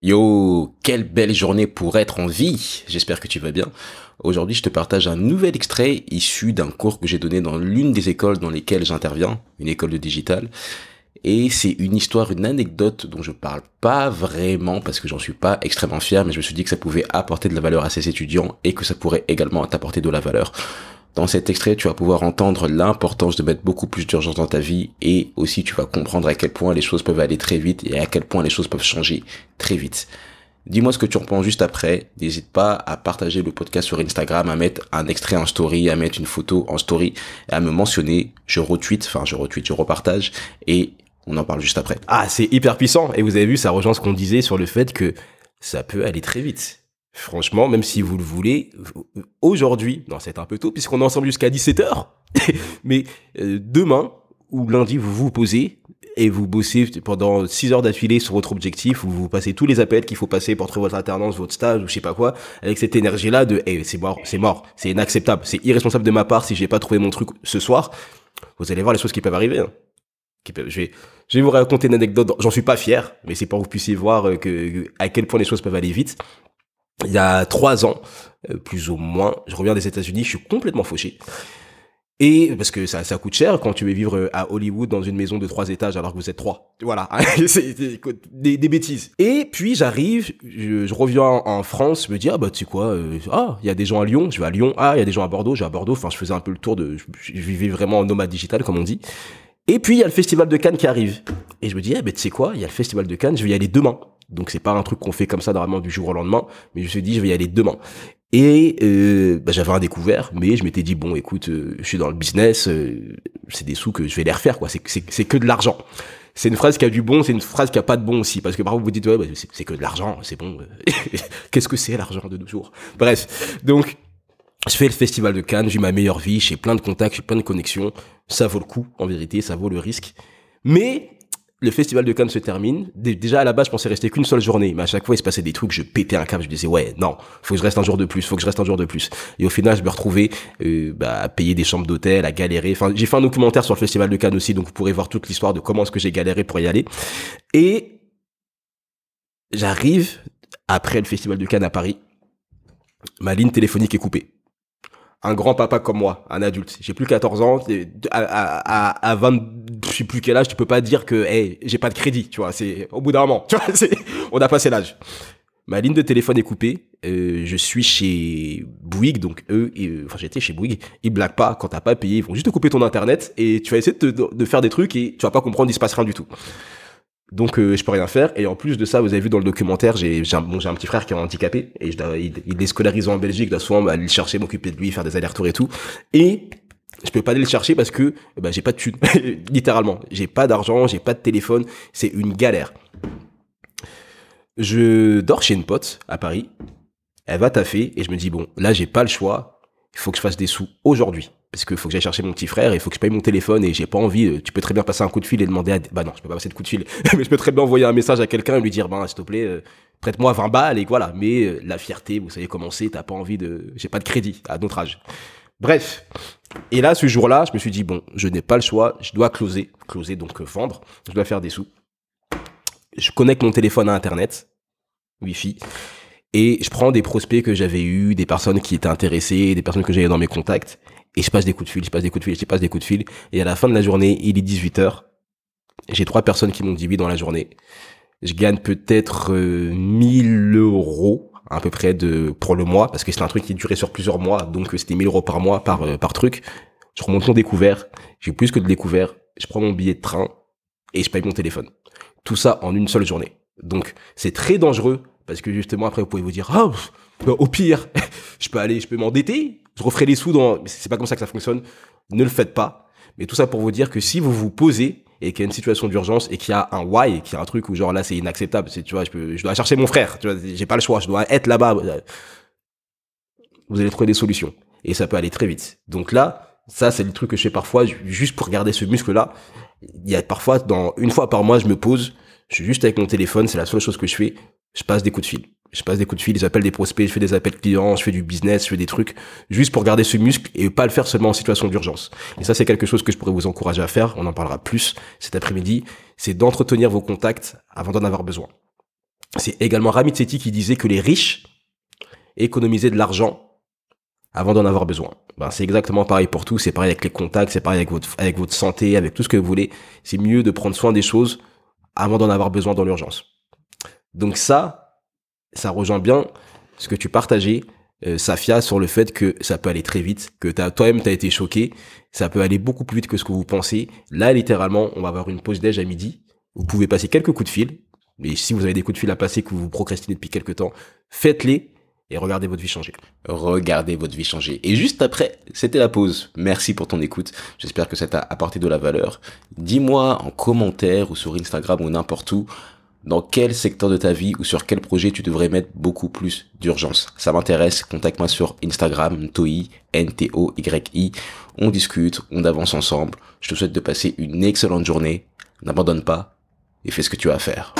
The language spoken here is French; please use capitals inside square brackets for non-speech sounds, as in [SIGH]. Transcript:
Yo, quelle belle journée pour être en vie. J'espère que tu vas bien. Aujourd'hui, je te partage un nouvel extrait issu d'un cours que j'ai donné dans l'une des écoles dans lesquelles j'interviens, une école de digital. Et c'est une histoire, une anecdote dont je parle pas vraiment parce que j'en suis pas extrêmement fier, mais je me suis dit que ça pouvait apporter de la valeur à ces étudiants et que ça pourrait également t'apporter de la valeur. Dans cet extrait, tu vas pouvoir entendre l'importance de mettre beaucoup plus d'urgence dans ta vie et aussi tu vas comprendre à quel point les choses peuvent aller très vite et à quel point les choses peuvent changer très vite. Dis-moi ce que tu en penses juste après. N'hésite pas à partager le podcast sur Instagram, à mettre un extrait en story, à mettre une photo en story, à me mentionner. Je retweet, enfin je retweet, je repartage et on en parle juste après. Ah, c'est hyper puissant. Et vous avez vu, ça rejoint ce qu'on disait sur le fait que ça peut aller très vite. Franchement, même si vous le voulez, aujourd'hui, non, c'est un peu tôt puisqu'on est ensemble jusqu'à 17h, [LAUGHS] mais euh, demain ou lundi, vous vous posez et vous bossez pendant 6 heures d'affilée sur votre objectif, où vous passez tous les appels qu'il faut passer pour trouver votre alternance, votre stage ou je sais pas quoi, avec cette énergie-là de hey, c'est mort, c'est mort, c'est inacceptable, c'est irresponsable de ma part si j'ai pas trouvé mon truc ce soir. Vous allez voir les choses qui peuvent arriver. Hein. Je vais, vous raconter une anecdote. J'en suis pas fier, mais c'est pour que vous puissiez voir euh, à quel point les choses peuvent aller vite il y a trois ans, euh, plus ou moins, je reviens des États-Unis, je suis complètement fauché. Et parce que ça, ça coûte cher quand tu veux vivre à Hollywood dans une maison de trois étages alors que vous êtes trois. Voilà, [LAUGHS] c'est des, bêtises. Et puis j'arrive, je, reviens en France, je me dis ah bah tu sais quoi, euh, ah il y a des gens à Lyon, je vais à Lyon, ah il y a des gens à Bordeaux, je vais à Bordeaux. Enfin je faisais un peu le tour de, je, vivais vraiment en nomade digital comme on dit. Et puis il y a le festival de Cannes qui arrive. Et je me dis ah tu sais quoi, il y a le festival de Cannes, je vais y aller demain. Donc c'est pas un truc qu'on fait comme ça normalement du jour au lendemain, mais je me suis dit je vais y aller demain. Et euh, bah, j'avais un découvert, mais je m'étais dit bon écoute, euh, je suis dans le business, euh, c'est des sous que je vais les refaire quoi. C'est c'est que de l'argent. C'est une phrase qui a du bon, c'est une phrase qui a pas de bon aussi, parce que parfois vous vous dites ouais bah, c'est que de l'argent, c'est bon. [LAUGHS] Qu'est-ce que c'est l'argent de nos jours? Bref, donc je fais le festival de Cannes, j'ai ma meilleure vie, j'ai plein de contacts, j'ai plein de connexions. Ça vaut le coup, en vérité, ça vaut le risque. Mais le festival de Cannes se termine. Déjà à la base, je pensais rester qu'une seule journée, mais à chaque fois il se passait des trucs, je pétais un câble, je disais ouais, non, faut que je reste un jour de plus, faut que je reste un jour de plus. Et au final, je me retrouvais euh, bah, à payer des chambres d'hôtel, à galérer. Enfin, j'ai fait un documentaire sur le festival de Cannes aussi, donc vous pourrez voir toute l'histoire de comment est-ce que j'ai galéré pour y aller. Et j'arrive après le festival de Cannes à Paris, ma ligne téléphonique est coupée un grand papa comme moi, un adulte. J'ai plus 14 ans, à, à, à 20, je sais plus quel âge, tu peux pas dire que, hey, j'ai pas de crédit, tu vois, c'est, au bout d'un moment, [LAUGHS] tu vois, on a passé l'âge. Ma ligne de téléphone est coupée, euh, je suis chez Bouygues, donc eux, euh, enfin j'étais chez Bouygues, ils blaguent pas, quand t'as pas payé, ils vont juste te couper ton internet, et tu vas essayer de, faire des trucs, et tu vas pas comprendre, il se passe rien du tout. Donc euh, je peux rien faire et en plus de ça vous avez vu dans le documentaire j'ai un, bon, un petit frère qui est handicapé et je il, il est scolarisé en Belgique je dois souvent aller le chercher m'occuper de lui faire des allers-retours et tout et je peux pas aller le chercher parce que bah, j'ai pas de thune [LAUGHS] littéralement j'ai pas d'argent j'ai pas de téléphone c'est une galère je dors chez une pote à Paris elle va taffer et je me dis bon là j'ai pas le choix il faut que je fasse des sous aujourd'hui parce qu'il faut que j'aille chercher mon petit frère, il faut que je paye mon téléphone et j'ai pas envie. Euh, tu peux très bien passer un coup de fil et demander à. Bah non, je peux pas passer de coup de fil, [LAUGHS] mais je peux très bien envoyer un message à quelqu'un et lui dire, ben s'il te plaît, euh, prête-moi 20 balles et voilà. Mais euh, la fierté, vous savez comment c'est, t'as pas envie de. J'ai pas de crédit à notre âge. Bref. Et là, ce jour-là, je me suis dit, bon, je n'ai pas le choix, je dois closer. Closer, donc vendre. Je dois faire des sous. Je connecte mon téléphone à Internet, Wi-Fi. Et je prends des prospects que j'avais eus, des personnes qui étaient intéressées, des personnes que j'avais dans mes contacts et je passe des coups de fil, je passe des coups de fil, je passe des coups de fil. Et à la fin de la journée, il est 18h. J'ai trois personnes qui m'ont dit oui dans la journée. Je gagne peut-être 1000 euh, euros à peu près de pour le mois parce que c'est un truc qui durait sur plusieurs mois donc c'était 1000 euros par mois par euh, par truc je remonte mon découvert j'ai plus que de découvert je prends mon billet de train et je paye mon téléphone tout ça en une seule journée donc c'est très dangereux parce que justement après vous pouvez vous dire ah au pire [LAUGHS] je peux aller je peux m'endetter je referai les sous dans, c'est pas comme ça que ça fonctionne. Ne le faites pas. Mais tout ça pour vous dire que si vous vous posez et qu'il y a une situation d'urgence et qu'il y a un why et qu'il y a un truc où genre là c'est inacceptable, c'est tu vois, je peux, je dois chercher mon frère, tu vois, j'ai pas le choix, je dois être là-bas. Vous allez trouver des solutions et ça peut aller très vite. Donc là, ça c'est le truc que je fais parfois juste pour garder ce muscle là. Il y a parfois dans une fois par mois, je me pose, je suis juste avec mon téléphone, c'est la seule chose que je fais, je passe des coups de fil je passe des coups de fil, j'appelle des prospects, je fais des appels clients, je fais du business, je fais des trucs juste pour garder ce muscle et pas le faire seulement en situation d'urgence. Et ça, c'est quelque chose que je pourrais vous encourager à faire. On en parlera plus cet après-midi. C'est d'entretenir vos contacts avant d'en avoir besoin. C'est également Ramit Sethi qui disait que les riches économisaient de l'argent avant d'en avoir besoin. Ben, c'est exactement pareil pour tout, c'est pareil avec les contacts, c'est pareil avec votre, avec votre santé, avec tout ce que vous voulez. C'est mieux de prendre soin des choses avant d'en avoir besoin dans l'urgence. Donc ça, ça rejoint bien ce que tu partageais, euh, Safia, sur le fait que ça peut aller très vite, que toi-même t'as été choqué, ça peut aller beaucoup plus vite que ce que vous pensez. Là, littéralement, on va avoir une pause déj à midi. Vous pouvez passer quelques coups de fil. Mais si vous avez des coups de fil à passer que vous procrastinez depuis quelques temps, faites-les et regardez votre vie changer. Regardez votre vie changer. Et juste après, c'était la pause. Merci pour ton écoute. J'espère que ça t'a apporté de la valeur. Dis-moi en commentaire ou sur Instagram ou n'importe où dans quel secteur de ta vie ou sur quel projet tu devrais mettre beaucoup plus d'urgence? Ça m'intéresse, contacte-moi sur Instagram, Toi, N-T-O-Y-I. On discute, on avance ensemble. Je te souhaite de passer une excellente journée. N'abandonne pas et fais ce que tu as à faire.